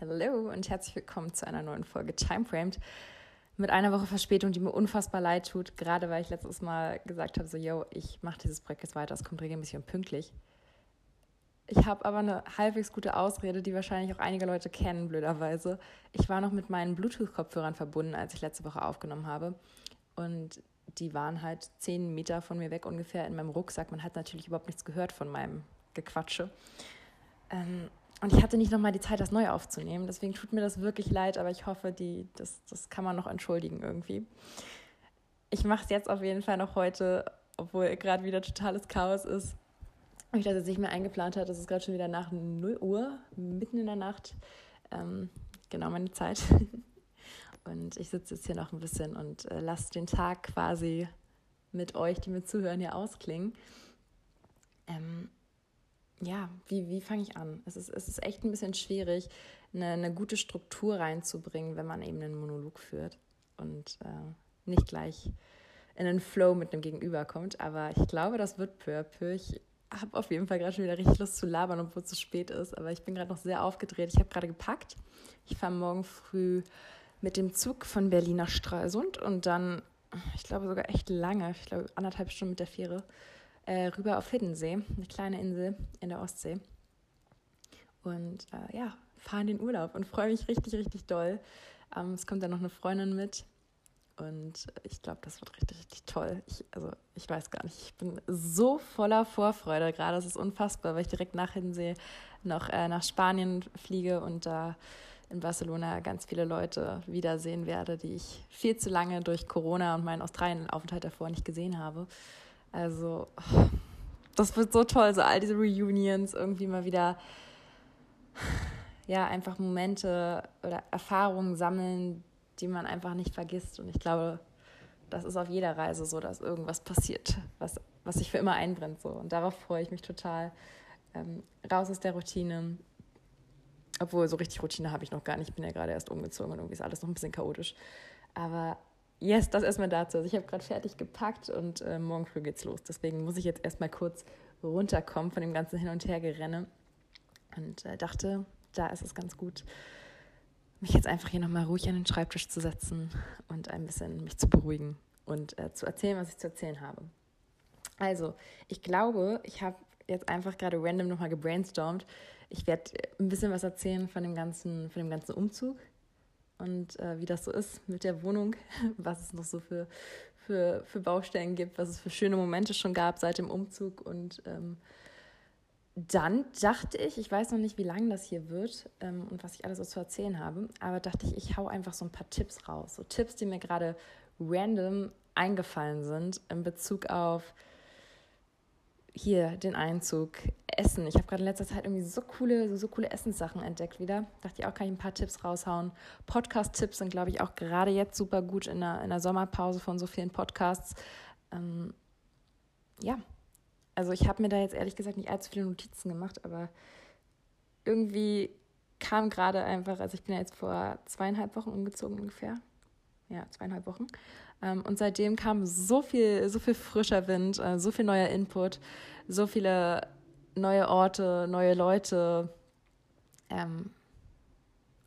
Hello und herzlich willkommen zu einer neuen Folge Timeframed. Mit einer Woche Verspätung, die mir unfassbar leid tut, gerade weil ich letztes Mal gesagt habe, so, yo, ich mache dieses Projekt jetzt weiter, es kommt regelmäßig und pünktlich. Ich habe aber eine halbwegs gute Ausrede, die wahrscheinlich auch einige Leute kennen, blöderweise. Ich war noch mit meinen Bluetooth-Kopfhörern verbunden, als ich letzte Woche aufgenommen habe. Und die waren halt zehn Meter von mir weg ungefähr in meinem Rucksack. Man hat natürlich überhaupt nichts gehört von meinem Gequatsche. Ähm, und ich hatte nicht nochmal die Zeit, das neu aufzunehmen. Deswegen tut mir das wirklich leid, aber ich hoffe, die, das, das kann man noch entschuldigen irgendwie. Ich mache es jetzt auf jeden Fall noch heute, obwohl gerade wieder totales Chaos ist. Ich das jetzt nicht mehr eingeplant hat, es ist gerade schon wieder nach 0 Uhr, mitten in der Nacht. Ähm, genau meine Zeit. Und ich sitze jetzt hier noch ein bisschen und äh, lasse den Tag quasi mit euch, die mir zuhören, hier ausklingen. Ähm, ja, wie, wie fange ich an? Es ist, es ist echt ein bisschen schwierig, eine, eine gute Struktur reinzubringen, wenn man eben einen Monolog führt und äh, nicht gleich in einen Flow mit einem Gegenüber kommt. Aber ich glaube, das wird peu à peu. Ich habe auf jeden Fall gerade schon wieder richtig Lust zu labern, obwohl es zu spät ist. Aber ich bin gerade noch sehr aufgedreht. Ich habe gerade gepackt. Ich fahre morgen früh mit dem Zug von Berlin nach Stralsund und dann, ich glaube sogar echt lange, ich glaube anderthalb Stunden mit der Fähre äh, rüber auf Hiddensee, eine kleine Insel in der Ostsee. Und äh, ja, fahre in den Urlaub und freue mich richtig, richtig doll. Ähm, es kommt dann noch eine Freundin mit und ich glaube, das wird richtig, richtig toll. Ich, also, ich weiß gar nicht, ich bin so voller Vorfreude gerade. Das ist unfassbar, weil ich direkt nach Hiddensee noch äh, nach Spanien fliege und da in Barcelona ganz viele Leute wiedersehen werde, die ich viel zu lange durch Corona und meinen Australien-Aufenthalt davor nicht gesehen habe. Also, das wird so toll, so all diese Reunions irgendwie mal wieder, ja, einfach Momente oder Erfahrungen sammeln, die man einfach nicht vergisst. Und ich glaube, das ist auf jeder Reise so, dass irgendwas passiert, was, was sich für immer einbrennt. So. Und darauf freue ich mich total. Ähm, raus aus der Routine. Obwohl, so richtig Routine habe ich noch gar nicht. Ich bin ja gerade erst umgezogen und irgendwie ist alles noch ein bisschen chaotisch. Aber yes, das erstmal dazu. Also ich habe gerade fertig gepackt und äh, morgen früh geht's los. Deswegen muss ich jetzt erstmal kurz runterkommen von dem ganzen Hin- und Hergerenne. Und äh, dachte, da ist es ganz gut, mich jetzt einfach hier nochmal ruhig an den Schreibtisch zu setzen und ein bisschen mich zu beruhigen und äh, zu erzählen, was ich zu erzählen habe. Also, ich glaube, ich habe jetzt einfach gerade random nochmal gebrainstormt. Ich werde ein bisschen was erzählen von dem ganzen, von dem ganzen Umzug, und äh, wie das so ist mit der Wohnung, was es noch so für, für, für Baustellen gibt, was es für schöne Momente schon gab seit dem Umzug. Und ähm, dann dachte ich, ich weiß noch nicht, wie lang das hier wird ähm, und was ich alles so zu erzählen habe, aber dachte ich, ich hau einfach so ein paar Tipps raus. So Tipps, die mir gerade random eingefallen sind in Bezug auf hier den Einzug, Essen. Ich habe gerade in letzter Zeit irgendwie so coole, so, so coole Essenssachen entdeckt wieder. Dachte ich auch, kann ich ein paar Tipps raushauen. Podcast-Tipps sind, glaube ich, auch gerade jetzt super gut in der, in der Sommerpause von so vielen Podcasts. Ähm, ja, also ich habe mir da jetzt ehrlich gesagt nicht allzu viele Notizen gemacht, aber irgendwie kam gerade einfach, also ich bin ja jetzt vor zweieinhalb Wochen umgezogen ungefähr. Ja, zweieinhalb Wochen. Ähm, und seitdem kam so viel, so viel frischer Wind, äh, so viel neuer Input, so viele neue Orte, neue Leute, ähm,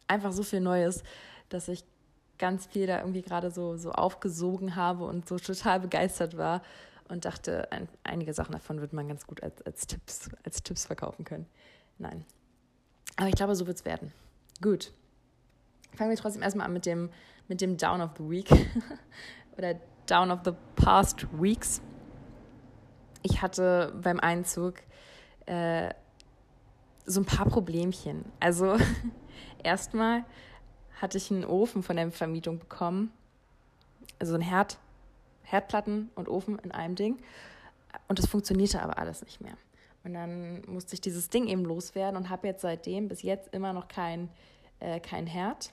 einfach so viel Neues, dass ich ganz viel da irgendwie gerade so, so aufgesogen habe und so total begeistert war und dachte, ein, einige Sachen davon würde man ganz gut als, als, Tipps, als Tipps verkaufen können. Nein. Aber ich glaube, so wird es werden. Gut. Fangen wir trotzdem erstmal an mit dem, mit dem Down of the Week. oder Down of the Past Weeks. Ich hatte beim Einzug äh, so ein paar Problemchen. Also erstmal hatte ich einen Ofen von der Vermietung bekommen. Also ein Herd, Herdplatten und Ofen in einem Ding. Und das funktionierte aber alles nicht mehr. Und dann musste ich dieses Ding eben loswerden und habe jetzt seitdem bis jetzt immer noch kein, äh, kein Herd.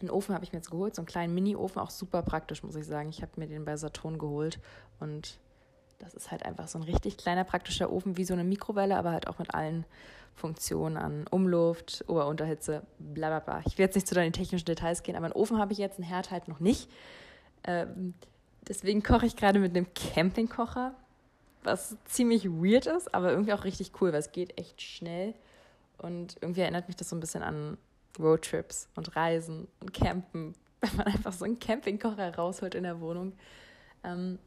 Einen Ofen habe ich mir jetzt geholt, so einen kleinen Mini-Ofen, auch super praktisch, muss ich sagen. Ich habe mir den bei Saturn geholt und das ist halt einfach so ein richtig kleiner praktischer Ofen, wie so eine Mikrowelle, aber halt auch mit allen Funktionen an Umluft, Ober-Unterhitze, bla bla bla. Ich will jetzt nicht zu den technischen Details gehen, aber einen Ofen habe ich jetzt, einen Herd halt noch nicht. Ähm, deswegen koche ich gerade mit einem Campingkocher, was ziemlich weird ist, aber irgendwie auch richtig cool, weil es geht echt schnell. Und irgendwie erinnert mich das so ein bisschen an Roadtrips und Reisen und Campen, wenn man einfach so einen Campingkocher rausholt in der Wohnung. Ähm,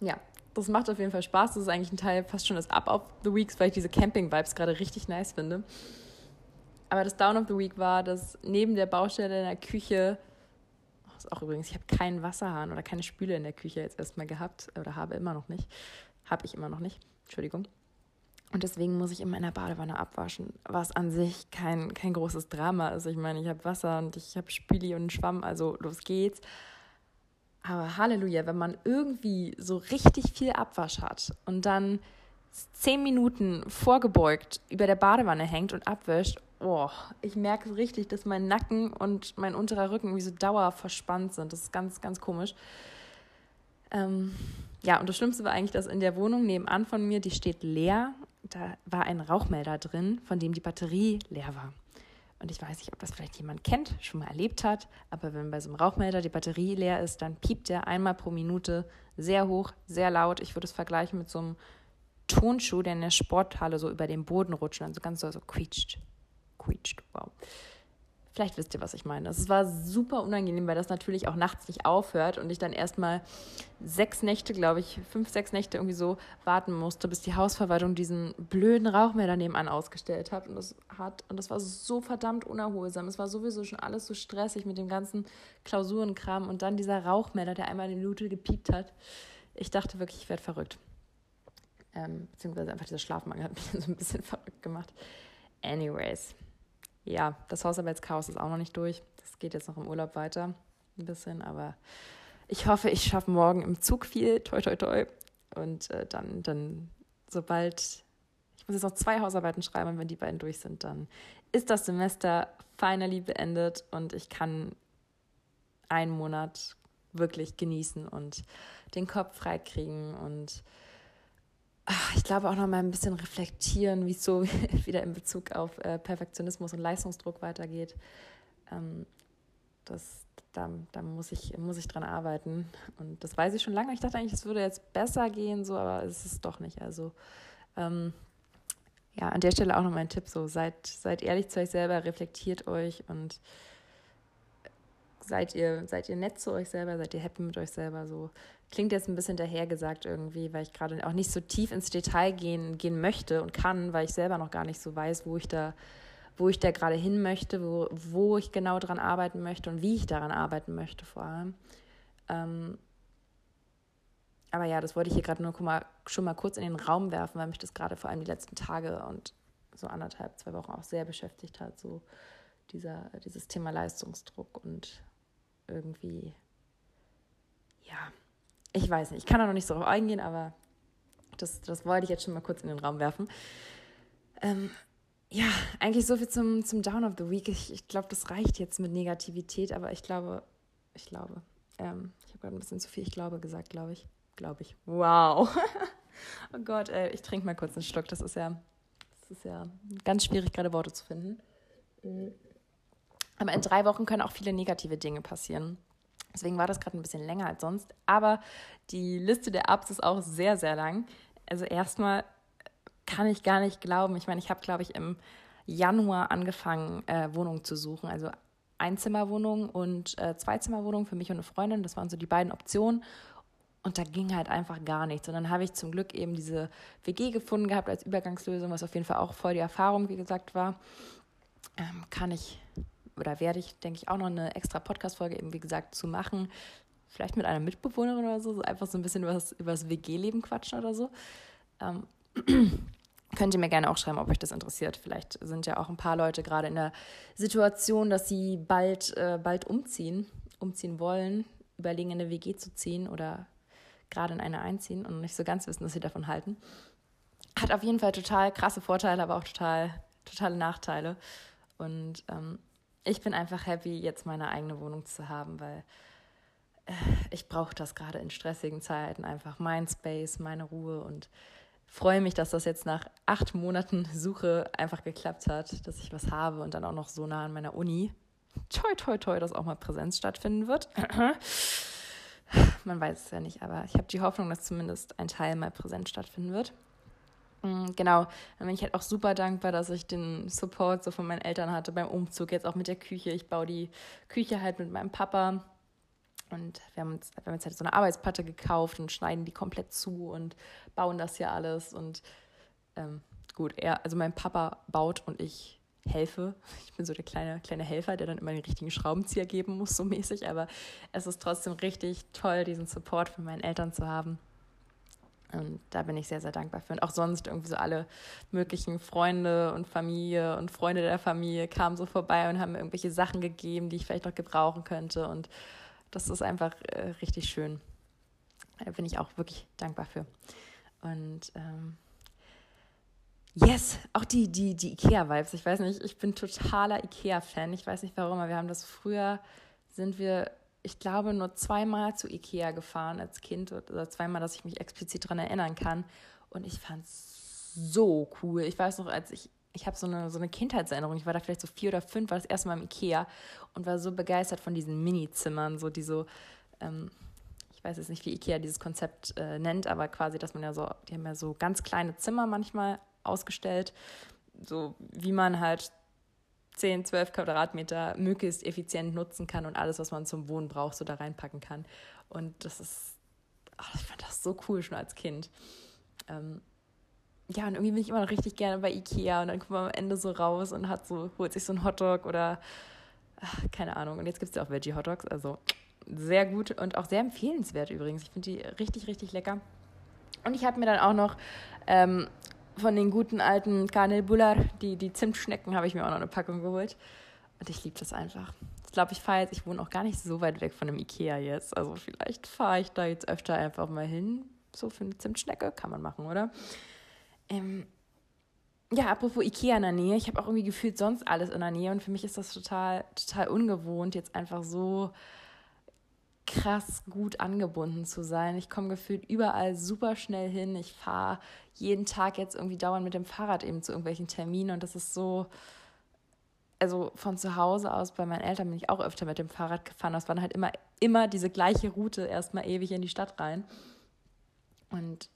ja, das macht auf jeden Fall Spaß. Das ist eigentlich ein Teil fast schon des Up of the Weeks, weil ich diese Camping-Vibes gerade richtig nice finde. Aber das Down of the Week war, dass neben der Baustelle in der Küche, das ist auch übrigens, ich habe keinen Wasserhahn oder keine Spüle in der Küche jetzt erstmal gehabt oder habe immer noch nicht. Habe ich immer noch nicht. Entschuldigung. Und deswegen muss ich in der Badewanne abwaschen, was an sich kein, kein großes Drama ist. Ich meine, ich habe Wasser und ich habe Spüli und Schwamm, also los geht's. Aber Halleluja, wenn man irgendwie so richtig viel Abwasch hat und dann zehn Minuten vorgebeugt über der Badewanne hängt und abwäscht, oh, ich merke richtig, dass mein Nacken und mein unterer Rücken wie so dauer verspannt sind. Das ist ganz, ganz komisch. Ähm, ja, und das Schlimmste war eigentlich, dass in der Wohnung nebenan von mir, die steht leer, da war ein Rauchmelder drin, von dem die Batterie leer war. Und ich weiß nicht, ob das vielleicht jemand kennt, schon mal erlebt hat, aber wenn bei so einem Rauchmelder die Batterie leer ist, dann piept der einmal pro Minute sehr hoch, sehr laut. Ich würde es vergleichen mit so einem Tonschuh, der in der Sporthalle so über den Boden rutscht und dann so ganz so, so quietscht quietscht. Wow. Vielleicht wisst ihr, was ich meine. Es war super unangenehm, weil das natürlich auch nachts nicht aufhört und ich dann erstmal sechs Nächte, glaube ich, fünf, sechs Nächte irgendwie so warten musste, bis die Hausverwaltung diesen blöden Rauchmelder nebenan ausgestellt hat. Und das hat, und das war so verdammt unerholsam. Es war sowieso schon alles so stressig mit dem ganzen Klausurenkram und dann dieser Rauchmelder, der einmal eine Minute gepiept hat. Ich dachte wirklich, ich werde verrückt. Ähm, beziehungsweise einfach dieser Schlafmangel hat mich so ein bisschen verrückt gemacht. Anyways ja, das Hausarbeitschaos ist auch noch nicht durch. Das geht jetzt noch im Urlaub weiter ein bisschen, aber ich hoffe, ich schaffe morgen im Zug viel, toi toi toi. Und äh, dann, dann, sobald, ich muss jetzt noch zwei Hausarbeiten schreiben und wenn die beiden durch sind, dann ist das Semester finally beendet und ich kann einen Monat wirklich genießen und den Kopf freikriegen und ich glaube auch noch mal ein bisschen reflektieren, wie es so wieder in Bezug auf äh, Perfektionismus und Leistungsdruck weitergeht. Ähm, das, da, da muss ich, muss ich dran arbeiten. Und das weiß ich schon lange. Ich dachte eigentlich, es würde jetzt besser gehen, so, aber es ist doch nicht. Also ähm, ja, an der Stelle auch noch mein Tipp: so, seid, seid ehrlich zu euch selber, reflektiert euch und seid ihr, seid ihr nett zu euch selber, seid ihr happy mit euch selber? So klingt jetzt ein bisschen dahergesagt irgendwie, weil ich gerade auch nicht so tief ins Detail gehen, gehen möchte und kann, weil ich selber noch gar nicht so weiß, wo ich da, wo ich da gerade hin möchte, wo, wo ich genau daran arbeiten möchte und wie ich daran arbeiten möchte vor allem. Ähm, aber ja, das wollte ich hier gerade nur schon mal kurz in den Raum werfen, weil mich das gerade vor allem die letzten Tage und so anderthalb, zwei Wochen auch sehr beschäftigt hat, so dieser, dieses Thema Leistungsdruck und irgendwie, ja, ich weiß nicht, ich kann da noch nicht so drauf eingehen, aber das, das wollte ich jetzt schon mal kurz in den Raum werfen. Ähm, ja, eigentlich so viel zum, zum Down of the Week. Ich, ich glaube, das reicht jetzt mit Negativität, aber ich glaube, ich glaube, ähm, ich habe gerade ein bisschen zu viel ich glaube gesagt, glaube ich. Glaube ich. Wow. oh Gott, ey, ich trinke mal kurz einen Schluck. Das ist ja, das ist ja ganz schwierig, gerade Worte zu finden. Mhm. Aber in drei Wochen können auch viele negative Dinge passieren. Deswegen war das gerade ein bisschen länger als sonst. Aber die Liste der Ups ist auch sehr, sehr lang. Also erstmal kann ich gar nicht glauben. Ich meine, ich habe, glaube ich, im Januar angefangen, äh, Wohnungen zu suchen. Also Einzimmerwohnung und äh, Zweizimmerwohnung für mich und eine Freundin. Das waren so die beiden Optionen. Und da ging halt einfach gar nichts. Und dann habe ich zum Glück eben diese WG gefunden gehabt als Übergangslösung, was auf jeden Fall auch voll die Erfahrung, wie gesagt, war. Ähm, kann ich oder werde ich, denke ich, auch noch eine extra Podcast-Folge eben, wie gesagt, zu machen. Vielleicht mit einer Mitbewohnerin oder so, so einfach so ein bisschen über das, WG-Leben quatschen oder so. Ähm, könnt ihr mir gerne auch schreiben, ob euch das interessiert. Vielleicht sind ja auch ein paar Leute gerade in der Situation, dass sie bald, äh, bald umziehen, umziehen wollen, überlegen, in eine WG zu ziehen oder gerade in eine einziehen und nicht so ganz wissen, was sie davon halten. Hat auf jeden Fall total krasse Vorteile, aber auch total, totale Nachteile. Und ähm, ich bin einfach happy, jetzt meine eigene Wohnung zu haben, weil äh, ich brauche das gerade in stressigen Zeiten, einfach mein Space, meine Ruhe und freue mich, dass das jetzt nach acht Monaten Suche einfach geklappt hat, dass ich was habe und dann auch noch so nah an meiner Uni. Toi, toi, toi, dass auch mal Präsenz stattfinden wird. Man weiß es ja nicht, aber ich habe die Hoffnung, dass zumindest ein Teil mal Präsenz stattfinden wird. Mm, genau, dann bin ich halt auch super dankbar, dass ich den Support so von meinen Eltern hatte beim Umzug, jetzt auch mit der Küche. Ich baue die Küche halt mit meinem Papa und wir haben uns, wir haben jetzt halt so eine Arbeitsplatte gekauft und schneiden die komplett zu und bauen das hier alles. Und ähm, gut, er, also mein Papa baut und ich helfe. Ich bin so der kleine, kleine Helfer, der dann immer den richtigen Schraubenzieher geben muss, so mäßig. Aber es ist trotzdem richtig toll, diesen Support von meinen Eltern zu haben. Und da bin ich sehr, sehr dankbar für. Und auch sonst irgendwie so alle möglichen Freunde und Familie und Freunde der Familie kamen so vorbei und haben mir irgendwelche Sachen gegeben, die ich vielleicht noch gebrauchen könnte. Und das ist einfach äh, richtig schön. Da bin ich auch wirklich dankbar für. Und ähm, yes, auch die, die, die IKEA-Vibes. Ich weiß nicht, ich bin totaler IKEA-Fan. Ich weiß nicht warum, aber wir haben das früher, sind wir, ich glaube, nur zweimal zu IKEA gefahren als Kind oder zweimal, dass ich mich explizit daran erinnern kann. Und ich fand es so cool. Ich weiß noch, als ich ich habe so eine, so eine Kindheitserinnerung. Ich war da vielleicht so vier oder fünf, war das erste Mal im Ikea und war so begeistert von diesen Mini-Zimmern, so die so, ähm, ich weiß jetzt nicht, wie Ikea dieses Konzept äh, nennt, aber quasi, dass man ja so, die haben ja so ganz kleine Zimmer manchmal ausgestellt, so wie man halt 10, 12 Quadratmeter möglichst effizient nutzen kann und alles, was man zum Wohnen braucht, so da reinpacken kann. Und das ist, ach, ich fand das so cool schon als Kind. Ähm, ja, und irgendwie bin ich immer noch richtig gerne bei Ikea und dann kommt man am Ende so raus und hat so, holt sich so einen Hotdog oder ach, keine Ahnung. Und jetzt gibt es ja auch Veggie-Hotdogs, also sehr gut und auch sehr empfehlenswert übrigens. Ich finde die richtig, richtig lecker. Und ich habe mir dann auch noch ähm, von den guten alten Kanel Bular, die, die Zimtschnecken, habe ich mir auch noch eine Packung geholt. Und ich liebe das einfach. Ich glaube, ich fahre jetzt, ich wohne auch gar nicht so weit weg von dem Ikea jetzt. Also vielleicht fahre ich da jetzt öfter einfach mal hin. So für eine Zimtschnecke kann man machen, oder? Ähm, ja, apropos Ikea in der Nähe, ich habe auch irgendwie gefühlt sonst alles in der Nähe und für mich ist das total, total ungewohnt, jetzt einfach so krass gut angebunden zu sein. Ich komme gefühlt überall super schnell hin. Ich fahre jeden Tag jetzt irgendwie dauernd mit dem Fahrrad eben zu irgendwelchen Terminen und das ist so, also von zu Hause aus bei meinen Eltern bin ich auch öfter mit dem Fahrrad gefahren. Das war dann halt immer, immer diese gleiche Route erstmal ewig in die Stadt rein. Und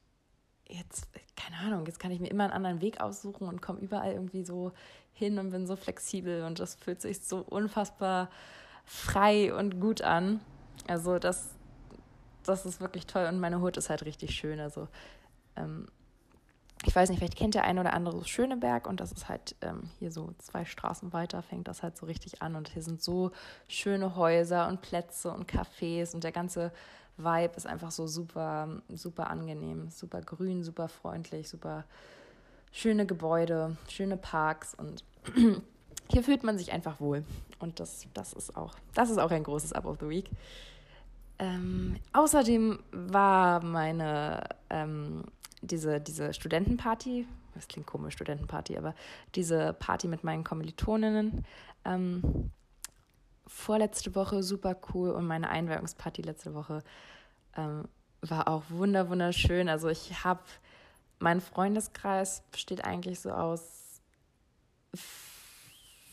jetzt, keine Ahnung, jetzt kann ich mir immer einen anderen Weg aussuchen und komme überall irgendwie so hin und bin so flexibel und das fühlt sich so unfassbar frei und gut an. Also das, das ist wirklich toll und meine Hut ist halt richtig schön. Also ähm, ich weiß nicht, vielleicht kennt der eine oder andere Schöneberg und das ist halt ähm, hier so zwei Straßen weiter, fängt das halt so richtig an und hier sind so schöne Häuser und Plätze und Cafés und der ganze Vibe ist einfach so super, super angenehm, super grün, super freundlich, super schöne Gebäude, schöne Parks und hier fühlt man sich einfach wohl. Und das, das, ist, auch, das ist auch ein großes Up of the Week. Ähm, außerdem war meine, ähm, diese, diese Studentenparty, das klingt komisch, Studentenparty, aber diese Party mit meinen Kommilitoninnen, ähm, vorletzte Woche super cool und meine Einweihungsparty letzte Woche ähm, war auch wunder wunderschön. Also ich habe, mein Freundeskreis besteht eigentlich so aus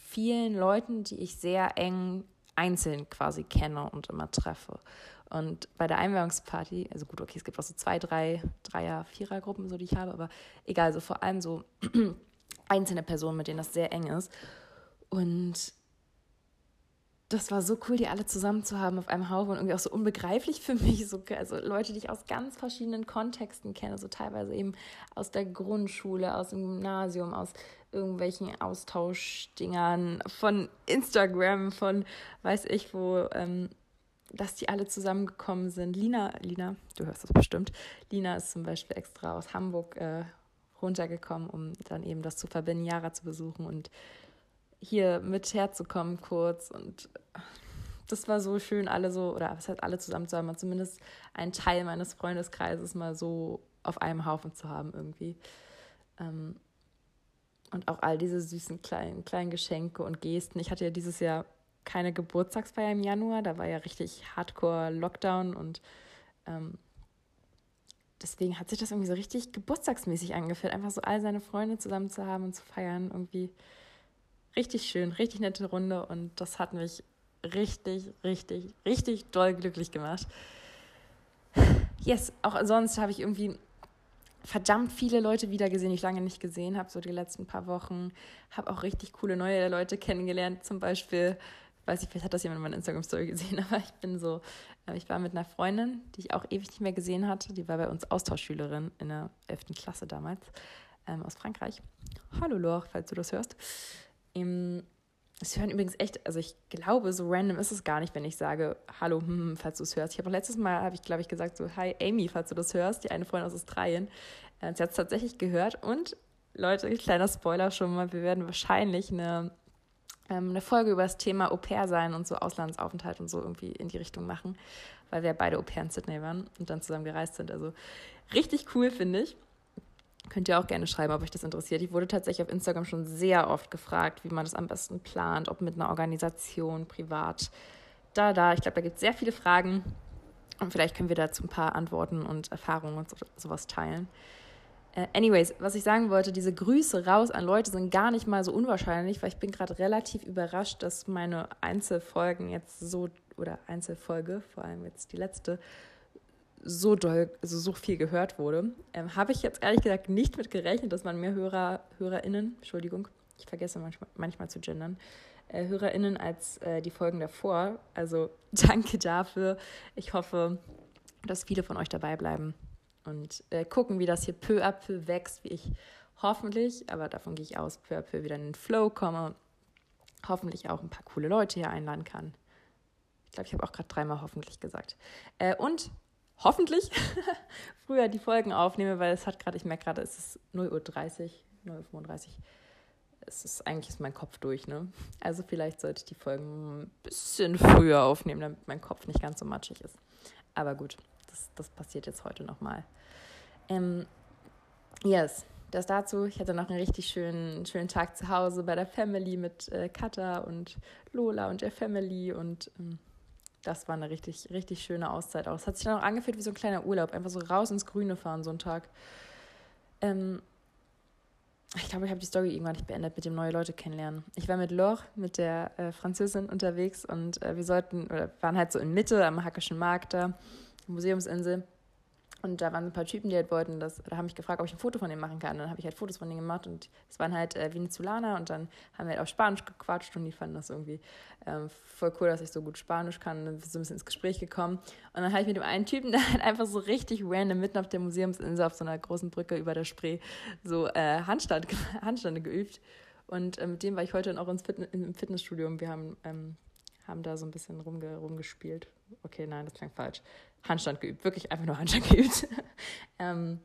vielen Leuten, die ich sehr eng einzeln quasi kenne und immer treffe. Und bei der Einweihungsparty, also gut, okay, es gibt auch so zwei, drei, Dreier, Vierergruppen, so die ich habe, aber egal, so vor allem so einzelne Personen, mit denen das sehr eng ist. Und das war so cool, die alle zusammen zu haben auf einem Haufen und irgendwie auch so unbegreiflich für mich. So, also Leute, die ich aus ganz verschiedenen Kontexten kenne, so teilweise eben aus der Grundschule, aus dem Gymnasium, aus irgendwelchen Austauschdingern, von Instagram, von weiß ich wo, ähm, dass die alle zusammengekommen sind. Lina, Lina, du hörst das bestimmt. Lina ist zum Beispiel extra aus Hamburg äh, runtergekommen, um dann eben das zu verbinden, Jara zu besuchen und hier mit herzukommen kurz und das war so schön, alle so, oder was heißt alle zusammen zu haben, zumindest einen Teil meines Freundeskreises mal so auf einem Haufen zu haben irgendwie. Ähm, und auch all diese süßen kleinen, kleinen Geschenke und Gesten. Ich hatte ja dieses Jahr keine Geburtstagsfeier im Januar, da war ja richtig Hardcore Lockdown und ähm, deswegen hat sich das irgendwie so richtig geburtstagsmäßig angefühlt, einfach so all seine Freunde zusammen zu haben und zu feiern irgendwie richtig schön, richtig nette Runde und das hat mich richtig, richtig, richtig doll glücklich gemacht. Yes, auch sonst habe ich irgendwie verdammt viele Leute wieder gesehen, die ich lange nicht gesehen habe, so die letzten paar Wochen. Habe auch richtig coole neue Leute kennengelernt, zum Beispiel weiß ich, vielleicht hat das jemand in meiner Instagram-Story gesehen, aber ich bin so, äh, ich war mit einer Freundin, die ich auch ewig nicht mehr gesehen hatte, die war bei uns Austauschschülerin in der 11. Klasse damals, ähm, aus Frankreich. Hallo Lor, falls du das hörst. Ähm, es hören übrigens echt, also ich glaube, so random ist es gar nicht, wenn ich sage, hallo, hm, hm falls du es hörst. Ich habe auch letztes Mal, habe ich glaube ich gesagt, so, hi Amy, falls du das hörst, die eine Freundin aus Australien. Äh, sie hat es tatsächlich gehört und Leute, kleiner Spoiler schon mal, wir werden wahrscheinlich eine ähm, eine Folge über das Thema Au pair sein und so Auslandsaufenthalt und so irgendwie in die Richtung machen, weil wir beide Au pair in Sydney waren und dann zusammen gereist sind. Also richtig cool, finde ich. Könnt ihr auch gerne schreiben, ob euch das interessiert. Ich wurde tatsächlich auf Instagram schon sehr oft gefragt, wie man das am besten plant, ob mit einer Organisation, privat, da, da. Ich glaube, da gibt es sehr viele Fragen und vielleicht können wir dazu ein paar Antworten und Erfahrungen und so, sowas teilen. Äh, anyways, was ich sagen wollte, diese Grüße raus an Leute sind gar nicht mal so unwahrscheinlich, weil ich bin gerade relativ überrascht, dass meine Einzelfolgen jetzt so, oder Einzelfolge, vor allem jetzt die letzte, so doll, also so viel gehört wurde. Ähm, Habe ich jetzt ehrlich gesagt nicht mit gerechnet, dass man mehr Hörer, HörerInnen, Entschuldigung, ich vergesse manchmal, manchmal zu gendern, äh, HörerInnen als äh, die Folgen davor. Also danke dafür. Ich hoffe, dass viele von euch dabei bleiben und äh, gucken, wie das hier peu à peu wächst, wie ich hoffentlich, aber davon gehe ich aus, peu à peu wieder in den Flow komme, hoffentlich auch ein paar coole Leute hier einladen kann. Ich glaube, ich habe auch gerade dreimal hoffentlich gesagt. Äh, und hoffentlich früher die Folgen aufnehme, weil es hat gerade, ich merke gerade, es ist 0.30 Uhr, 0.35 Uhr. Es ist eigentlich ist mein Kopf durch, ne? Also vielleicht sollte ich die Folgen ein bisschen früher aufnehmen, damit mein Kopf nicht ganz so matschig ist. Aber gut, das, das passiert jetzt heute nochmal. Ähm, yes, das dazu. Ich hatte noch einen richtig schönen, schönen Tag zu Hause bei der Family mit äh, Katha und Lola und der Family und ähm, das war eine richtig, richtig schöne Auszeit auch. Es hat sich dann auch angefühlt wie so ein kleiner Urlaub, einfach so raus ins Grüne fahren, so ein Tag. Ähm, ich glaube, ich habe die Story irgendwann nicht beendet mit dem neue Leute kennenlernen. Ich war mit Laure, mit der äh, Französin unterwegs und äh, wir sollten, oder waren halt so in Mitte am Hackischen Markt da, Museumsinsel. Und da waren ein paar Typen, die halt wollten, das, da haben mich gefragt, ob ich ein Foto von denen machen kann. Und dann habe ich halt Fotos von denen gemacht und es waren halt äh, Venezolaner und dann haben wir halt auf Spanisch gequatscht und die fanden das irgendwie ähm, voll cool, dass ich so gut Spanisch kann. Dann sind so ein bisschen ins Gespräch gekommen. Und dann habe ich mit dem einen Typen, der halt einfach so richtig random mitten auf der Museumsinsel auf so einer großen Brücke über der Spree so äh, Handstand, Handstande geübt. Und äh, mit dem war ich heute dann auch ins Fitness, im Fitnessstudio und wir haben, ähm, haben da so ein bisschen rumge rumgespielt. Okay, nein, das klingt falsch Handstand geübt, wirklich einfach nur Handstand geübt. ähm,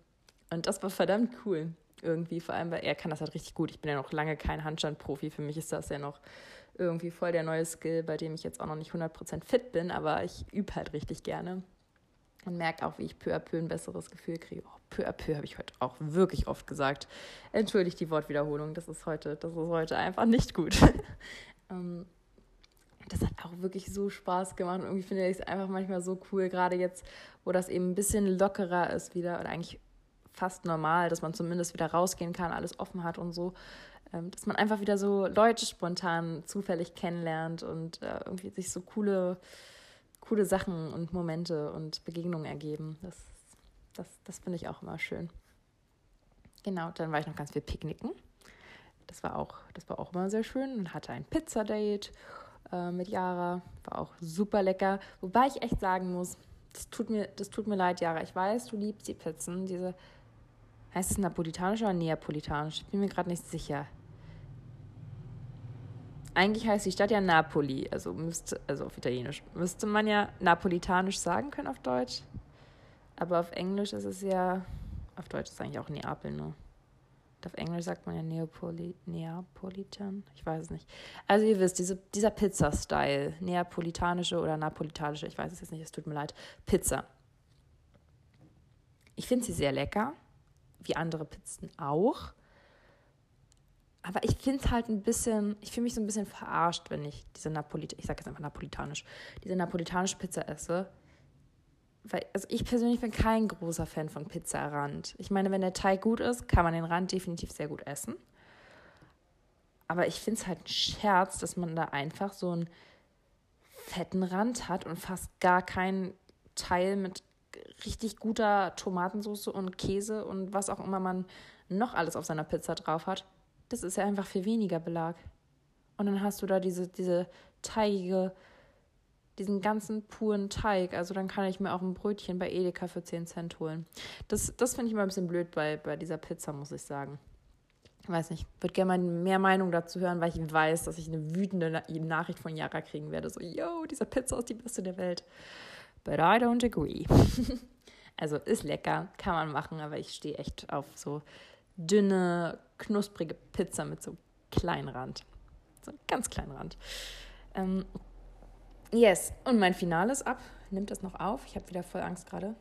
und das war verdammt cool irgendwie, vor allem, weil er kann das halt richtig gut. Ich bin ja noch lange kein Handstand-Profi. Für mich ist das ja noch irgendwie voll der neue Skill, bei dem ich jetzt auch noch nicht 100% fit bin, aber ich übe halt richtig gerne und merke auch, wie ich peu à peu ein besseres Gefühl kriege. Oh, peu à peu habe ich heute auch wirklich oft gesagt. Entschuldigt die Wortwiederholung, das ist heute, das ist heute einfach nicht gut. ähm, das hat auch wirklich so Spaß gemacht. Und irgendwie finde ich es einfach manchmal so cool, gerade jetzt, wo das eben ein bisschen lockerer ist wieder und eigentlich fast normal, dass man zumindest wieder rausgehen kann, alles offen hat und so, ähm, dass man einfach wieder so Leute spontan zufällig kennenlernt und äh, irgendwie sich so coole, coole Sachen und Momente und Begegnungen ergeben. Das, das, das finde ich auch immer schön. Genau, dann war ich noch ganz viel picknicken. Das war auch, das war auch immer sehr schön und hatte ein Pizzadate äh, mit Yara. War auch super lecker. Wobei ich echt sagen muss, das tut mir, das tut mir leid, Yara. Ich weiß, du liebst die Pizzen. Diese, heißt es napolitanisch oder neapolitanisch? Ich bin mir gerade nicht sicher. Eigentlich heißt die Stadt ja Napoli, also müsste, also auf Italienisch. Müsste man ja napolitanisch sagen können auf Deutsch. Aber auf Englisch ist es ja, auf Deutsch ist es eigentlich auch Neapel nur. Auf Englisch sagt man ja Neapoli Neapolitan. Ich weiß es nicht. Also ihr wisst, diese, dieser Pizza-Style, neapolitanische oder napolitanische, ich weiß es jetzt nicht, es tut mir leid, Pizza. Ich finde sie sehr lecker, wie andere Pizzen auch. Aber ich finde es halt ein bisschen, ich fühle mich so ein bisschen verarscht, wenn ich diese Napolit, ich sage jetzt einfach napolitanisch, diese napolitanische Pizza esse weil, also ich persönlich bin kein großer Fan von Pizzarand. Ich meine, wenn der Teig gut ist, kann man den Rand definitiv sehr gut essen. Aber ich finde es halt ein Scherz, dass man da einfach so einen fetten Rand hat und fast gar keinen Teil mit richtig guter Tomatensauce und Käse und was auch immer man noch alles auf seiner Pizza drauf hat, das ist ja einfach viel weniger Belag. Und dann hast du da diese, diese teigige, diesen ganzen puren Teig. Also dann kann ich mir auch ein Brötchen bei Edeka für 10 Cent holen. Das, das finde ich immer ein bisschen blöd bei, bei dieser Pizza, muss ich sagen. Ich weiß nicht, würde gerne mal mehr Meinung dazu hören, weil ich weiß, dass ich eine wütende Nachricht von Yara kriegen werde. So, yo, diese Pizza ist die beste der Welt. But I don't agree. also ist lecker, kann man machen, aber ich stehe echt auf so dünne, knusprige Pizza mit so kleinen Rand. So einem ganz kleinen Rand. Ähm, yes, und mein Finale ist ab. Nimmt das noch auf? Ich habe wieder voll Angst gerade.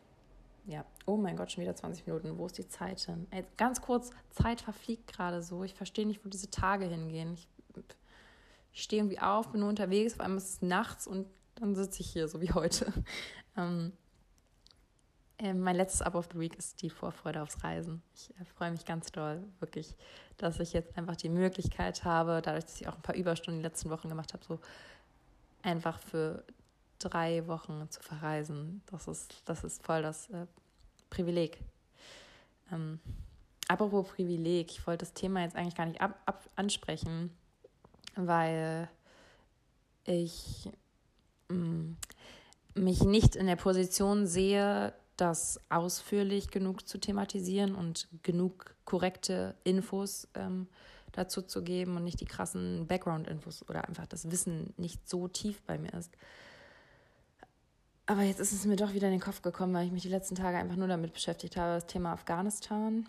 Ja, oh mein Gott, schon wieder 20 Minuten. Wo ist die Zeit denn? Ey, ganz kurz, Zeit verfliegt gerade so. Ich verstehe nicht, wo diese Tage hingehen. Ich, ich stehe irgendwie auf, bin nur unterwegs, auf einmal ist es nachts und dann sitze ich hier, so wie heute. Ähm, äh, mein letztes Up of the Week ist die Vorfreude aufs Reisen. Ich äh, freue mich ganz doll, wirklich, dass ich jetzt einfach die Möglichkeit habe, dadurch, dass ich auch ein paar Überstunden die letzten Wochen gemacht habe, so einfach für drei Wochen zu verreisen. Das ist, das ist voll das äh, Privileg. Ähm, apropos Privileg, ich wollte das Thema jetzt eigentlich gar nicht ab, ab ansprechen, weil ich mh, mm, mich nicht in der Position sehe, das ausführlich genug zu thematisieren und genug korrekte Infos ähm, dazu zu geben und nicht die krassen Background-Infos oder einfach das Wissen nicht so tief bei mir ist. Aber jetzt ist es mir doch wieder in den Kopf gekommen, weil ich mich die letzten Tage einfach nur damit beschäftigt habe, das Thema Afghanistan.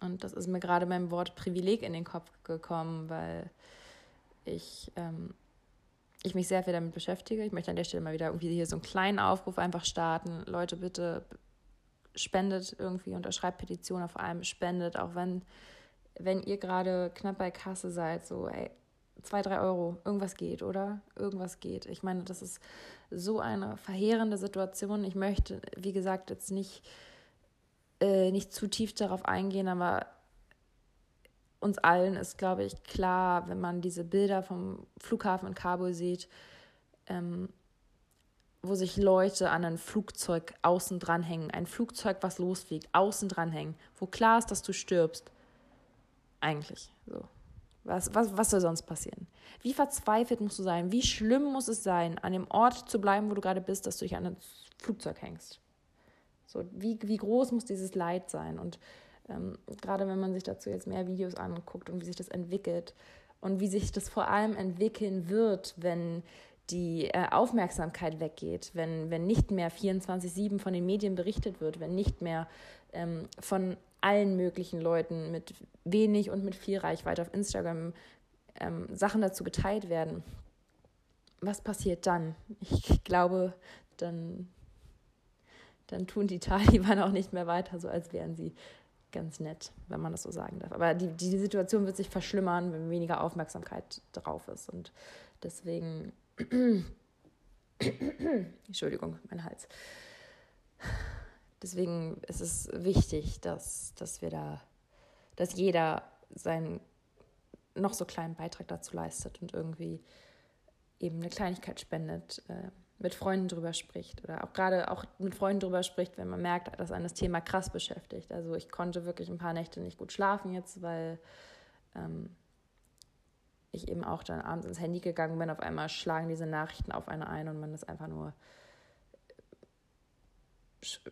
Und das ist mir gerade beim Wort Privileg in den Kopf gekommen, weil ich ähm, ich mich sehr viel damit beschäftige. Ich möchte an der Stelle mal wieder irgendwie hier so einen kleinen Aufruf einfach starten. Leute, bitte spendet irgendwie, unterschreibt Petitionen, vor allem spendet, auch wenn, wenn ihr gerade knapp bei Kasse seid, so, ey, zwei, drei Euro, irgendwas geht, oder? Irgendwas geht. Ich meine, das ist so eine verheerende Situation. Ich möchte, wie gesagt, jetzt nicht, äh, nicht zu tief darauf eingehen, aber uns allen ist, glaube ich, klar, wenn man diese Bilder vom Flughafen in Kabul sieht, ähm, wo sich Leute an ein Flugzeug außen dranhängen, ein Flugzeug, was losfliegt, außen dranhängen, wo klar ist, dass du stirbst. Eigentlich so. Was, was, was soll sonst passieren? Wie verzweifelt musst du sein? Wie schlimm muss es sein, an dem Ort zu bleiben, wo du gerade bist, dass du dich an ein Flugzeug hängst? So, wie, wie groß muss dieses Leid sein? Und ähm, gerade wenn man sich dazu jetzt mehr Videos anguckt und wie sich das entwickelt und wie sich das vor allem entwickeln wird, wenn die äh, Aufmerksamkeit weggeht, wenn, wenn nicht mehr 24-7 von den Medien berichtet wird, wenn nicht mehr ähm, von allen möglichen Leuten mit wenig und mit viel Reichweite auf Instagram ähm, Sachen dazu geteilt werden. Was passiert dann? Ich glaube, dann, dann tun die Taliban auch nicht mehr weiter, so als wären sie ganz nett, wenn man das so sagen darf. Aber die, die Situation wird sich verschlimmern, wenn weniger Aufmerksamkeit drauf ist. Und deswegen, Entschuldigung, mein Hals. Deswegen ist es wichtig, dass, dass wir da, dass jeder seinen noch so kleinen Beitrag dazu leistet und irgendwie eben eine Kleinigkeit spendet. Äh, mit Freunden drüber spricht oder auch gerade auch mit Freunden drüber spricht, wenn man merkt, dass einen das Thema krass beschäftigt. Also ich konnte wirklich ein paar Nächte nicht gut schlafen jetzt, weil ähm, ich eben auch dann abends ins Handy gegangen bin. Auf einmal schlagen diese Nachrichten auf eine ein und man ist einfach nur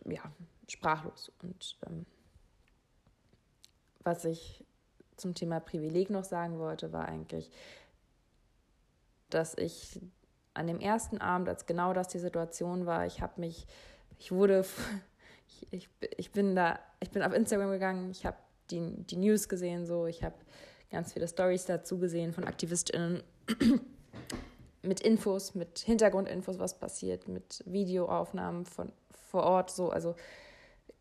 ja, sprachlos. Und ähm, was ich zum Thema Privileg noch sagen wollte, war eigentlich, dass ich an dem ersten Abend, als genau das die Situation war, ich habe mich, ich wurde, ich, ich, ich bin da, ich bin auf Instagram gegangen, ich habe die, die News gesehen, so, ich habe ganz viele Stories dazu gesehen von AktivistInnen mit Infos, mit Hintergrundinfos, was passiert, mit Videoaufnahmen von vor Ort, so, also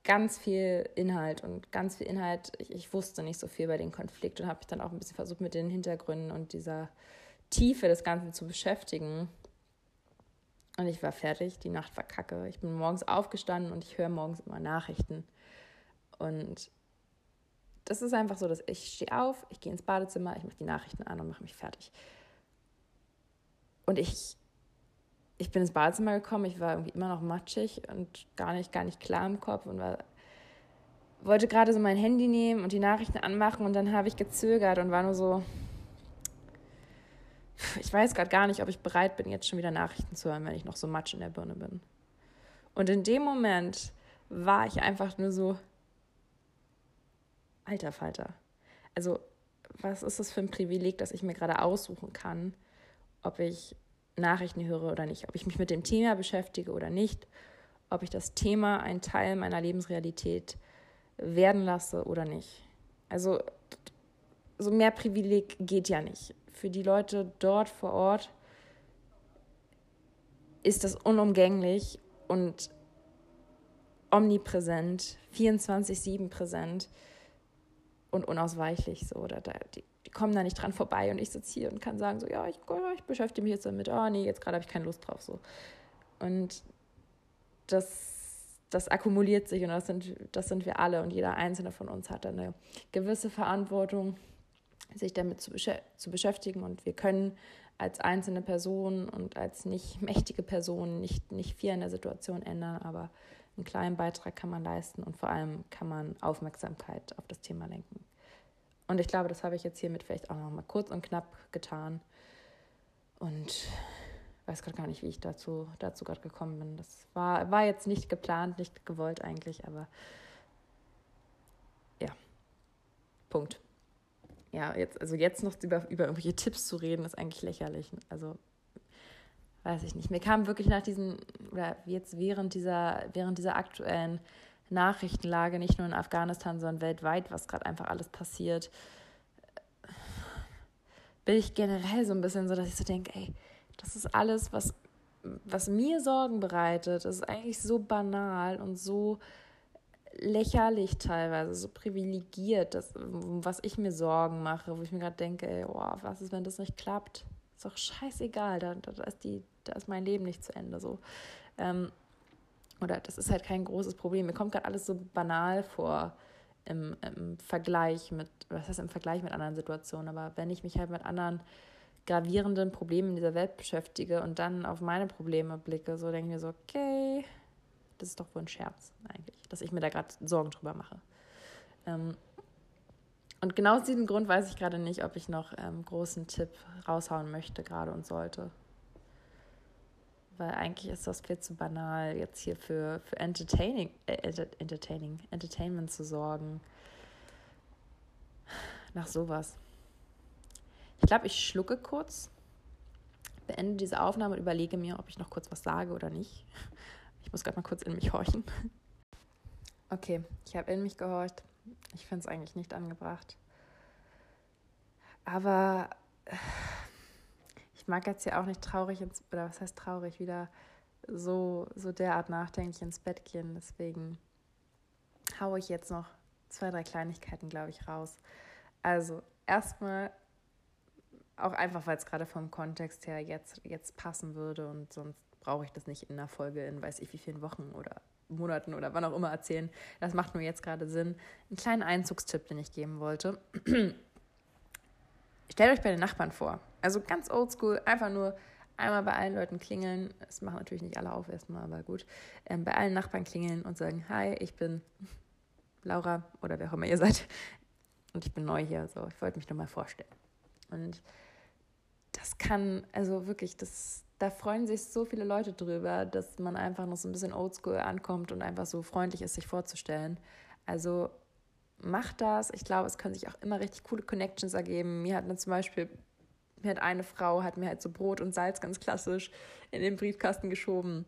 ganz viel Inhalt und ganz viel Inhalt. Ich, ich wusste nicht so viel bei dem Konflikt und habe mich dann auch ein bisschen versucht, mit den Hintergründen und dieser Tiefe des Ganzen zu beschäftigen. Und ich war fertig, die Nacht war kacke. Ich bin morgens aufgestanden und ich höre morgens immer Nachrichten. Und das ist einfach so, dass ich stehe auf, ich gehe ins Badezimmer, ich mache die Nachrichten an und mache mich fertig. Und ich ich bin ins Badezimmer gekommen, ich war irgendwie immer noch matschig und gar nicht, gar nicht klar im Kopf und war, wollte gerade so mein Handy nehmen und die Nachrichten anmachen und dann habe ich gezögert und war nur so, ich weiß gerade gar nicht, ob ich bereit bin, jetzt schon wieder Nachrichten zu hören, wenn ich noch so matsch in der Birne bin. Und in dem Moment war ich einfach nur so, alter Falter. Also, was ist das für ein Privileg, dass ich mir gerade aussuchen kann, ob ich Nachrichten höre oder nicht, ob ich mich mit dem Thema beschäftige oder nicht, ob ich das Thema ein Teil meiner Lebensrealität werden lasse oder nicht. Also so mehr Privileg geht ja nicht. Für die Leute dort vor Ort ist das unumgänglich und omnipräsent, 24-7 präsent und unausweichlich so. Oder da, die, die kommen da nicht dran vorbei und ich sitze hier und kann sagen, so, ja, ich, ich beschäftige mich jetzt damit, oh nee, jetzt gerade habe ich keine Lust drauf. So. Und das, das akkumuliert sich und das sind, das sind wir alle und jeder einzelne von uns hat eine gewisse Verantwortung, sich damit zu, besch zu beschäftigen und wir können als einzelne Person und als nicht mächtige Person nicht, nicht viel in der Situation ändern, aber einen kleinen Beitrag kann man leisten und vor allem kann man Aufmerksamkeit auf das Thema lenken. Und ich glaube, das habe ich jetzt hiermit vielleicht auch noch mal kurz und knapp getan. Und weiß gerade gar nicht, wie ich dazu, dazu gerade gekommen bin. Das war, war jetzt nicht geplant, nicht gewollt eigentlich, aber ja. Punkt. Ja, jetzt, also jetzt noch über, über irgendwelche Tipps zu reden, ist eigentlich lächerlich. Also weiß ich nicht. Mir kam wirklich nach diesen, oder jetzt während dieser, während dieser aktuellen Nachrichtenlage, nicht nur in Afghanistan, sondern weltweit, was gerade einfach alles passiert, bin ich generell so ein bisschen so, dass ich so denke, ey, das ist alles, was, was mir Sorgen bereitet, das ist eigentlich so banal und so lächerlich teilweise, so privilegiert, das, was ich mir Sorgen mache, wo ich mir gerade denke, ey, oh, was ist, wenn das nicht klappt? Ist doch scheißegal, da, da, ist, die, da ist mein Leben nicht zu Ende. So. Ähm, oder das ist halt kein großes Problem. Mir kommt gerade alles so banal vor im, im Vergleich mit, was heißt im Vergleich mit anderen Situationen, aber wenn ich mich halt mit anderen gravierenden Problemen in dieser Welt beschäftige und dann auf meine Probleme blicke, so denke ich mir so, okay, das ist doch wohl ein Scherz eigentlich, dass ich mir da gerade Sorgen drüber mache. Ähm, und genau aus diesem Grund weiß ich gerade nicht, ob ich noch ähm, großen Tipp raushauen möchte gerade und sollte weil eigentlich ist das viel zu banal, jetzt hier für, für Entertaining, äh, Entertaining, Entertainment zu sorgen. Nach sowas. Ich glaube, ich schlucke kurz, beende diese Aufnahme und überlege mir, ob ich noch kurz was sage oder nicht. Ich muss gerade mal kurz in mich horchen. Okay, ich habe in mich gehorcht. Ich finde es eigentlich nicht angebracht. Aber ich mag jetzt ja auch nicht traurig ins, oder was heißt traurig, wieder so, so derart nachdenklich ins Bett gehen. Deswegen haue ich jetzt noch zwei, drei Kleinigkeiten, glaube ich, raus. Also erstmal auch einfach, weil es gerade vom Kontext her jetzt, jetzt passen würde und sonst brauche ich das nicht in einer Folge in weiß ich wie vielen Wochen oder Monaten oder wann auch immer erzählen. Das macht nur jetzt gerade Sinn. Einen kleinen Einzugstipp, den ich geben wollte. Stellt euch bei den Nachbarn vor. Also ganz oldschool, einfach nur einmal bei allen Leuten klingeln. Das machen natürlich nicht alle auf erstmal, aber gut. Ähm, bei allen Nachbarn klingeln und sagen, hi, ich bin Laura oder wer auch immer ihr seid. Und ich bin neu hier, so ich wollte mich nur mal vorstellen. Und das kann, also wirklich, das, da freuen sich so viele Leute drüber, dass man einfach noch so ein bisschen oldschool ankommt und einfach so freundlich ist, sich vorzustellen. Also macht das. Ich glaube, es können sich auch immer richtig coole Connections ergeben. Mir hat mir zum Beispiel, mir hat eine Frau, hat mir halt so Brot und Salz ganz klassisch in den Briefkasten geschoben.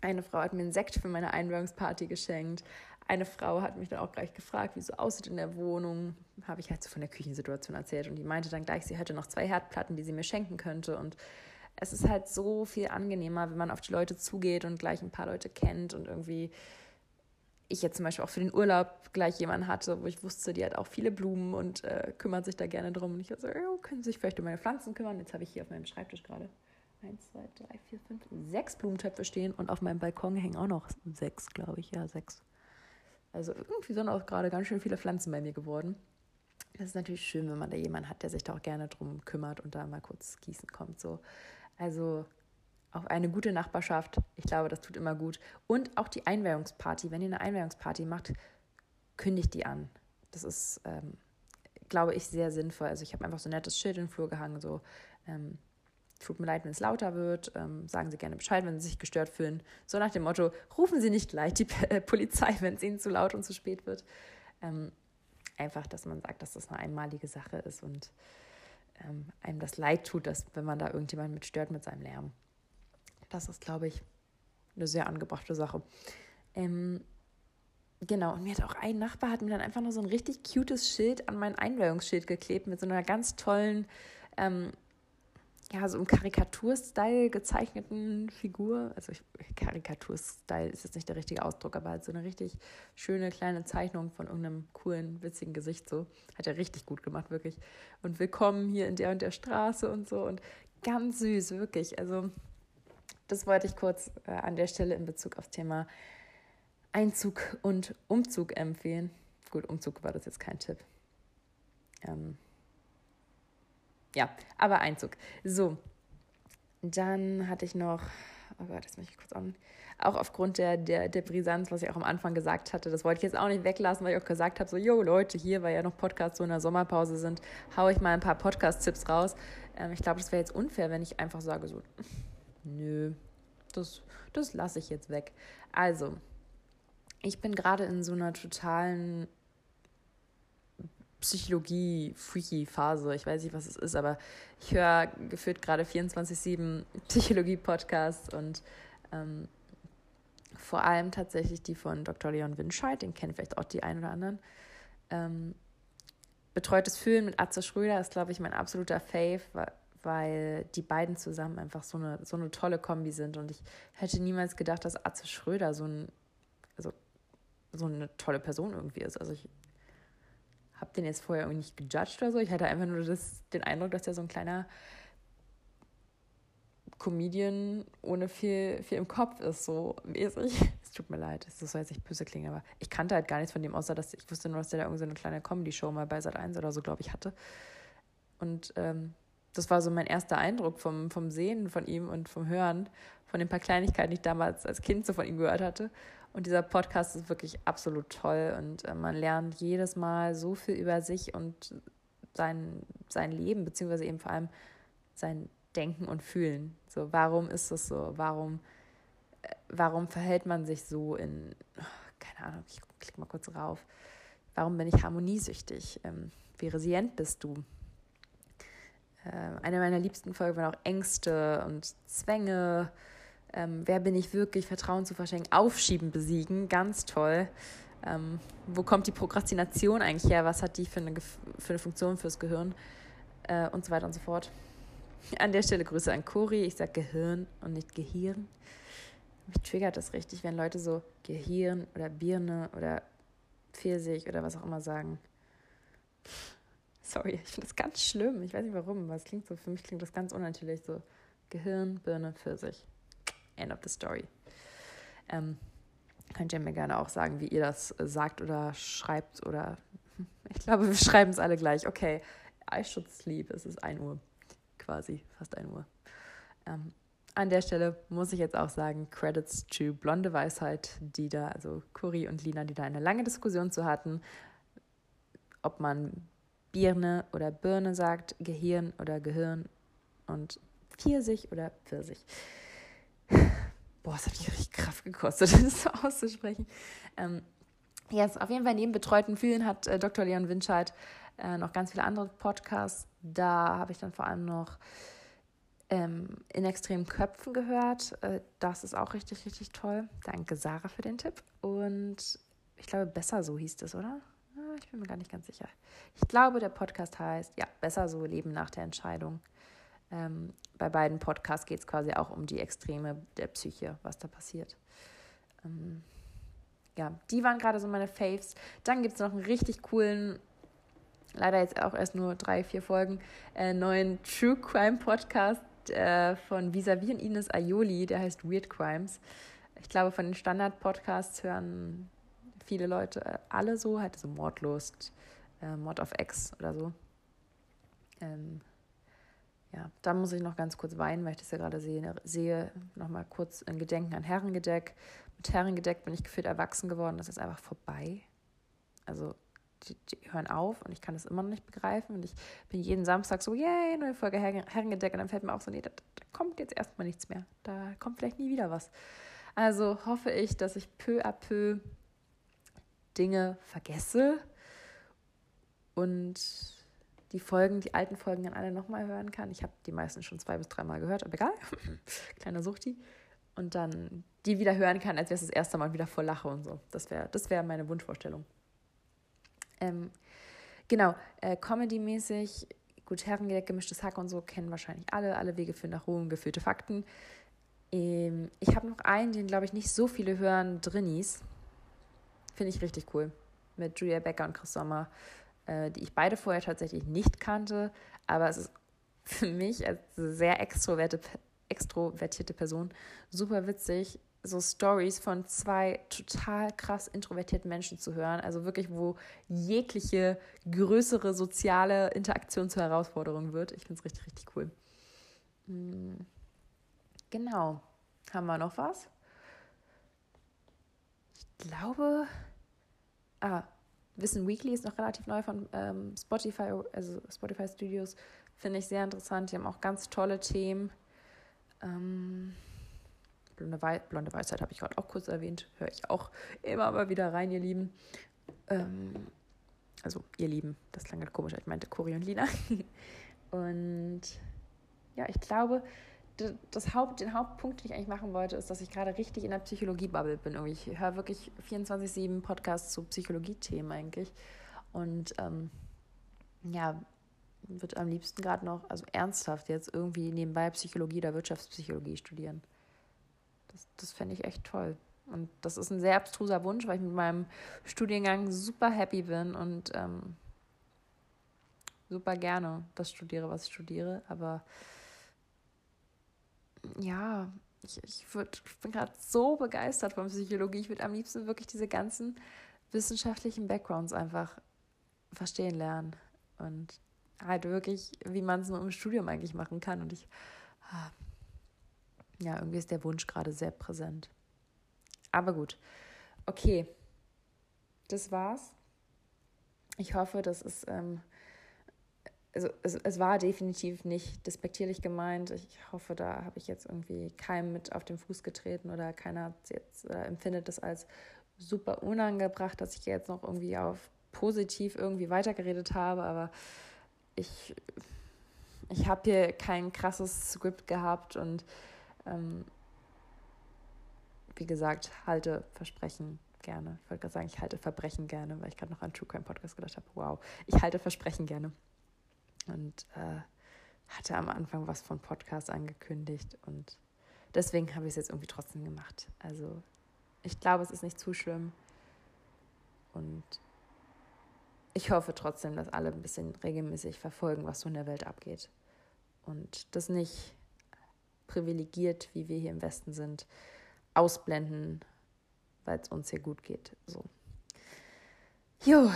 Eine Frau hat mir einen Sekt für meine Einweihungsparty geschenkt. Eine Frau hat mich dann auch gleich gefragt, wie es so aussieht in der Wohnung. Habe ich halt so von der Küchensituation erzählt. Und die meinte dann gleich, sie hätte noch zwei Herdplatten, die sie mir schenken könnte. Und es ist halt so viel angenehmer, wenn man auf die Leute zugeht und gleich ein paar Leute kennt und irgendwie ich jetzt zum Beispiel auch für den Urlaub gleich jemanden hatte, wo ich wusste, die hat auch viele Blumen und äh, kümmert sich da gerne drum. Und ich so, oh, können Sie sich vielleicht um meine Pflanzen kümmern? Jetzt habe ich hier auf meinem Schreibtisch gerade eins, zwei, drei, vier, fünf, sechs Blumentöpfe stehen und auf meinem Balkon hängen auch noch sechs, glaube ich. Ja, sechs. Also irgendwie sind auch gerade ganz schön viele Pflanzen bei mir geworden. Das ist natürlich schön, wenn man da jemanden hat, der sich da auch gerne drum kümmert und da mal kurz gießen kommt. So. Also auf eine gute Nachbarschaft. Ich glaube, das tut immer gut. Und auch die Einweihungsparty. Wenn ihr eine Einweihungsparty macht, kündigt die an. Das ist, ähm, glaube ich, sehr sinnvoll. Also ich habe einfach so ein nettes Schild in den Flur gehangen, so ähm, tut mir leid, wenn es lauter wird, ähm, sagen Sie gerne Bescheid, wenn Sie sich gestört fühlen. So nach dem Motto, rufen Sie nicht gleich die äh, Polizei, wenn es Ihnen zu laut und zu spät wird. Ähm, einfach, dass man sagt, dass das eine einmalige Sache ist und ähm, einem das leid tut, dass, wenn man da irgendjemand mit stört mit seinem Lärm. Das ist, glaube ich, eine sehr angebrachte Sache. Ähm, genau, und mir hat auch ein Nachbar hat mir dann einfach nur so ein richtig cutes Schild an mein Einweihungsschild geklebt mit so einer ganz tollen, ähm, ja, so im Karikaturstyle gezeichneten Figur. Also Karikaturstyle ist jetzt nicht der richtige Ausdruck, aber halt so eine richtig schöne kleine Zeichnung von irgendeinem coolen, witzigen Gesicht so. Hat er richtig gut gemacht, wirklich. Und willkommen hier in der und der Straße und so. Und ganz süß, wirklich. Also das wollte ich kurz äh, an der Stelle in Bezug aufs Thema Einzug und Umzug empfehlen. Gut, Umzug war das jetzt kein Tipp. Ähm, ja, aber Einzug. So, dann hatte ich noch, oh Gott, das möchte ich kurz an. Auch aufgrund der, der, der Brisanz, was ich auch am Anfang gesagt hatte, das wollte ich jetzt auch nicht weglassen, weil ich auch gesagt habe, so, yo Leute, hier, weil ja noch Podcasts so in der Sommerpause sind, haue ich mal ein paar Podcast-Tipps raus. Ähm, ich glaube, das wäre jetzt unfair, wenn ich einfach sage, so, nö, das, das lasse ich jetzt weg. Also, ich bin gerade in so einer totalen Psychologie-Freaky-Phase. Ich weiß nicht, was es ist, aber ich höre gefühlt gerade 24-7 Psychologie-Podcasts und ähm, vor allem tatsächlich die von Dr. Leon Winscheid, den kennen vielleicht auch die einen oder anderen. Ähm, Betreutes Fühlen mit Atze Schröder ist, glaube ich, mein absoluter Fave, weil, die beiden zusammen einfach so eine, so eine tolle Kombi sind. Und ich hätte niemals gedacht, dass Atze Schröder so ein, also so eine tolle Person irgendwie ist. Also ich habe den jetzt vorher irgendwie nicht gejudged oder so. Ich hatte einfach nur das, den Eindruck, dass er so ein kleiner Comedian ohne viel, viel im Kopf ist, so mäßig. Es tut mir leid, das soll jetzt nicht böse klingen, aber ich kannte halt gar nichts von dem, außer dass ich wusste nur, dass der da irgendwie so eine kleine Comedy-Show mal bei Sat 1 oder so, glaube ich, hatte. Und ähm, das war so mein erster Eindruck vom, vom Sehen von ihm und vom Hören, von den paar Kleinigkeiten, die ich damals als Kind so von ihm gehört hatte. Und dieser Podcast ist wirklich absolut toll und äh, man lernt jedes Mal so viel über sich und sein, sein Leben, beziehungsweise eben vor allem sein Denken und Fühlen. So, warum ist das so? Warum, äh, warum verhält man sich so in, oh, keine Ahnung, ich klicke mal kurz rauf. Warum bin ich harmoniesüchtig? Ähm, wie resilient bist du? Äh, eine meiner liebsten Folgen waren auch Ängste und Zwänge ähm, wer bin ich wirklich, Vertrauen zu verschenken, Aufschieben besiegen, ganz toll. Ähm, wo kommt die Prokrastination eigentlich her? Was hat die für eine, für eine Funktion fürs Gehirn? Äh, und so weiter und so fort. An der Stelle Grüße an Cori. Ich sage Gehirn und nicht Gehirn. Mich triggert das richtig, wenn Leute so Gehirn oder Birne oder Pfirsich oder was auch immer sagen. Sorry, ich finde das ganz schlimm. Ich weiß nicht warum, aber es klingt so, für mich klingt das ganz unnatürlich so. Gehirn, Birne, Pfirsich. End of the story. Ähm, könnt ihr mir gerne auch sagen, wie ihr das sagt oder schreibt oder ich glaube, wir schreiben es alle gleich. Okay, I should sleep. Es ist 1 Uhr, quasi, fast 1 Uhr. Ähm, an der Stelle muss ich jetzt auch sagen, Credits to Blonde Weisheit, die da, also Curi und Lina, die da eine lange Diskussion zu hatten, ob man Birne oder Birne sagt, Gehirn oder Gehirn und Pfirsich oder Pfirsich. Boah, es hat mich richtig Kraft gekostet, das so auszusprechen. Ähm, yes, auf jeden Fall neben betreuten Fühlen hat äh, Dr. Leon Winscheid äh, noch ganz viele andere Podcasts. Da habe ich dann vor allem noch ähm, in extremen Köpfen gehört. Äh, das ist auch richtig, richtig toll. Danke, Sarah, für den Tipp. Und ich glaube, besser so hieß es, oder? Ich bin mir gar nicht ganz sicher. Ich glaube, der Podcast heißt, ja, besser so Leben nach der Entscheidung. Ähm, bei beiden Podcasts geht es quasi auch um die Extreme der Psyche, was da passiert. Ähm, ja, die waren gerade so meine Faves. Dann gibt es noch einen richtig coolen, leider jetzt auch erst nur drei, vier Folgen, äh, neuen True Crime Podcast äh, von Visavi und Ines Aioli, der heißt Weird Crimes. Ich glaube, von den Standard-Podcasts hören viele Leute äh, alle so, halt so Mordlust, äh, Mord of X oder so. Ähm, ja, da muss ich noch ganz kurz weinen, weil ich das ja gerade sehe. sehe Nochmal kurz in Gedenken an Herrengedeck. Mit Herrengedeck bin ich gefühlt erwachsen geworden. Das ist einfach vorbei. Also, die, die, hören auf und ich kann das immer noch nicht begreifen. Und ich bin jeden Samstag so, yay, neue Folge Herrengedeck. Und dann fällt mir auch so, nee, da, da kommt jetzt erstmal nichts mehr. Da kommt vielleicht nie wieder was. Also hoffe ich, dass ich peu à peu Dinge vergesse und die Folgen, die alten Folgen dann alle nochmal hören kann. Ich habe die meisten schon zwei bis dreimal gehört, aber egal. Kleiner Suchti. Und dann die wieder hören kann, als wäre es das erste Mal wieder voll lache und so. Das wäre das wär meine Wunschvorstellung. Ähm, genau, äh, Comedy-mäßig, gut, Herrengedeck, gemischtes Hack und so kennen wahrscheinlich alle. Alle Wege führen nach Ruhm, gefühlte Fakten. Ähm, ich habe noch einen, den glaube ich nicht so viele hören, Drinnies. Finde ich richtig cool. Mit Julia Becker und Chris Sommer äh, die ich beide vorher tatsächlich nicht kannte. Aber es ist für mich als sehr extrovertierte Person super witzig, so Stories von zwei total krass introvertierten Menschen zu hören. Also wirklich, wo jegliche größere soziale Interaktion zur Herausforderung wird. Ich finde es richtig, richtig cool. Hm. Genau. Haben wir noch was? Glaube. Ah, Wissen Weekly ist noch relativ neu von ähm, Spotify, also Spotify Studios. Finde ich sehr interessant. Die haben auch ganz tolle Themen. Ähm, Blonde, Wei Blonde Weisheit habe ich gerade auch kurz erwähnt. Höre ich auch immer mal wieder rein, ihr Lieben. Ähm, also, ihr Lieben, das klang gerade komisch. Ich meinte Cori und Lina. und ja, ich glaube, das Haupt, den Hauptpunkt, den ich eigentlich machen wollte, ist, dass ich gerade richtig in der Psychologie-Bubble bin. Ich höre wirklich 24-7 Podcasts zu Psychologie-Themen eigentlich. Und ähm, ja, würde am liebsten gerade noch, also ernsthaft jetzt irgendwie nebenbei Psychologie oder Wirtschaftspsychologie studieren. Das, das fände ich echt toll. Und das ist ein sehr abstruser Wunsch, weil ich mit meinem Studiengang super happy bin und ähm, super gerne das studiere, was ich studiere. Aber ja, ich, ich, würd, ich bin gerade so begeistert von Psychologie. Ich würde am liebsten wirklich diese ganzen wissenschaftlichen Backgrounds einfach verstehen lernen. Und halt wirklich, wie man es nur im Studium eigentlich machen kann. Und ich, ah, ja, irgendwie ist der Wunsch gerade sehr präsent. Aber gut. Okay. Das war's. Ich hoffe, das ist ähm, also es, es war definitiv nicht despektierlich gemeint. Ich hoffe, da habe ich jetzt irgendwie keinem mit auf den Fuß getreten oder keiner jetzt äh, empfindet das als super unangebracht, dass ich jetzt noch irgendwie auf positiv irgendwie weitergeredet habe, aber ich, ich habe hier kein krasses Skript gehabt und ähm, wie gesagt, halte Versprechen gerne. Ich wollte gerade sagen, ich halte Verbrechen gerne, weil ich gerade noch an True Crime Podcast gedacht habe. Wow, ich halte Versprechen gerne und äh, hatte am Anfang was von Podcast angekündigt und deswegen habe ich es jetzt irgendwie trotzdem gemacht. Also ich glaube, es ist nicht zu schlimm und ich hoffe trotzdem, dass alle ein bisschen regelmäßig verfolgen, was so in der Welt abgeht und das nicht privilegiert, wie wir hier im Westen sind, ausblenden, weil es uns hier gut geht. So. Jo,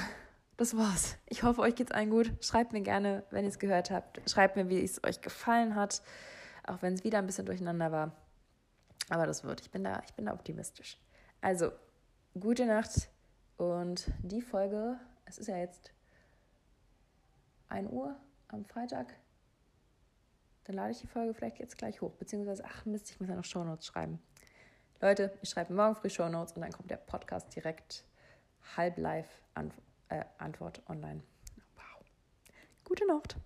das war's. Ich hoffe, euch geht's allen gut. Schreibt mir gerne, wenn ihr es gehört habt. Schreibt mir, wie es euch gefallen hat, auch wenn es wieder ein bisschen durcheinander war. Aber das wird. Ich bin da, ich bin da optimistisch. Also, gute Nacht und die Folge, es ist ja jetzt 1 Uhr am Freitag. Dann lade ich die Folge vielleicht jetzt gleich hoch. Beziehungsweise, ach Mist, ich muss ja noch Shownotes schreiben. Leute, ich schreibe morgen früh Shownotes und dann kommt der Podcast direkt halb live an äh, Antwort online. Wow. Gute Nacht.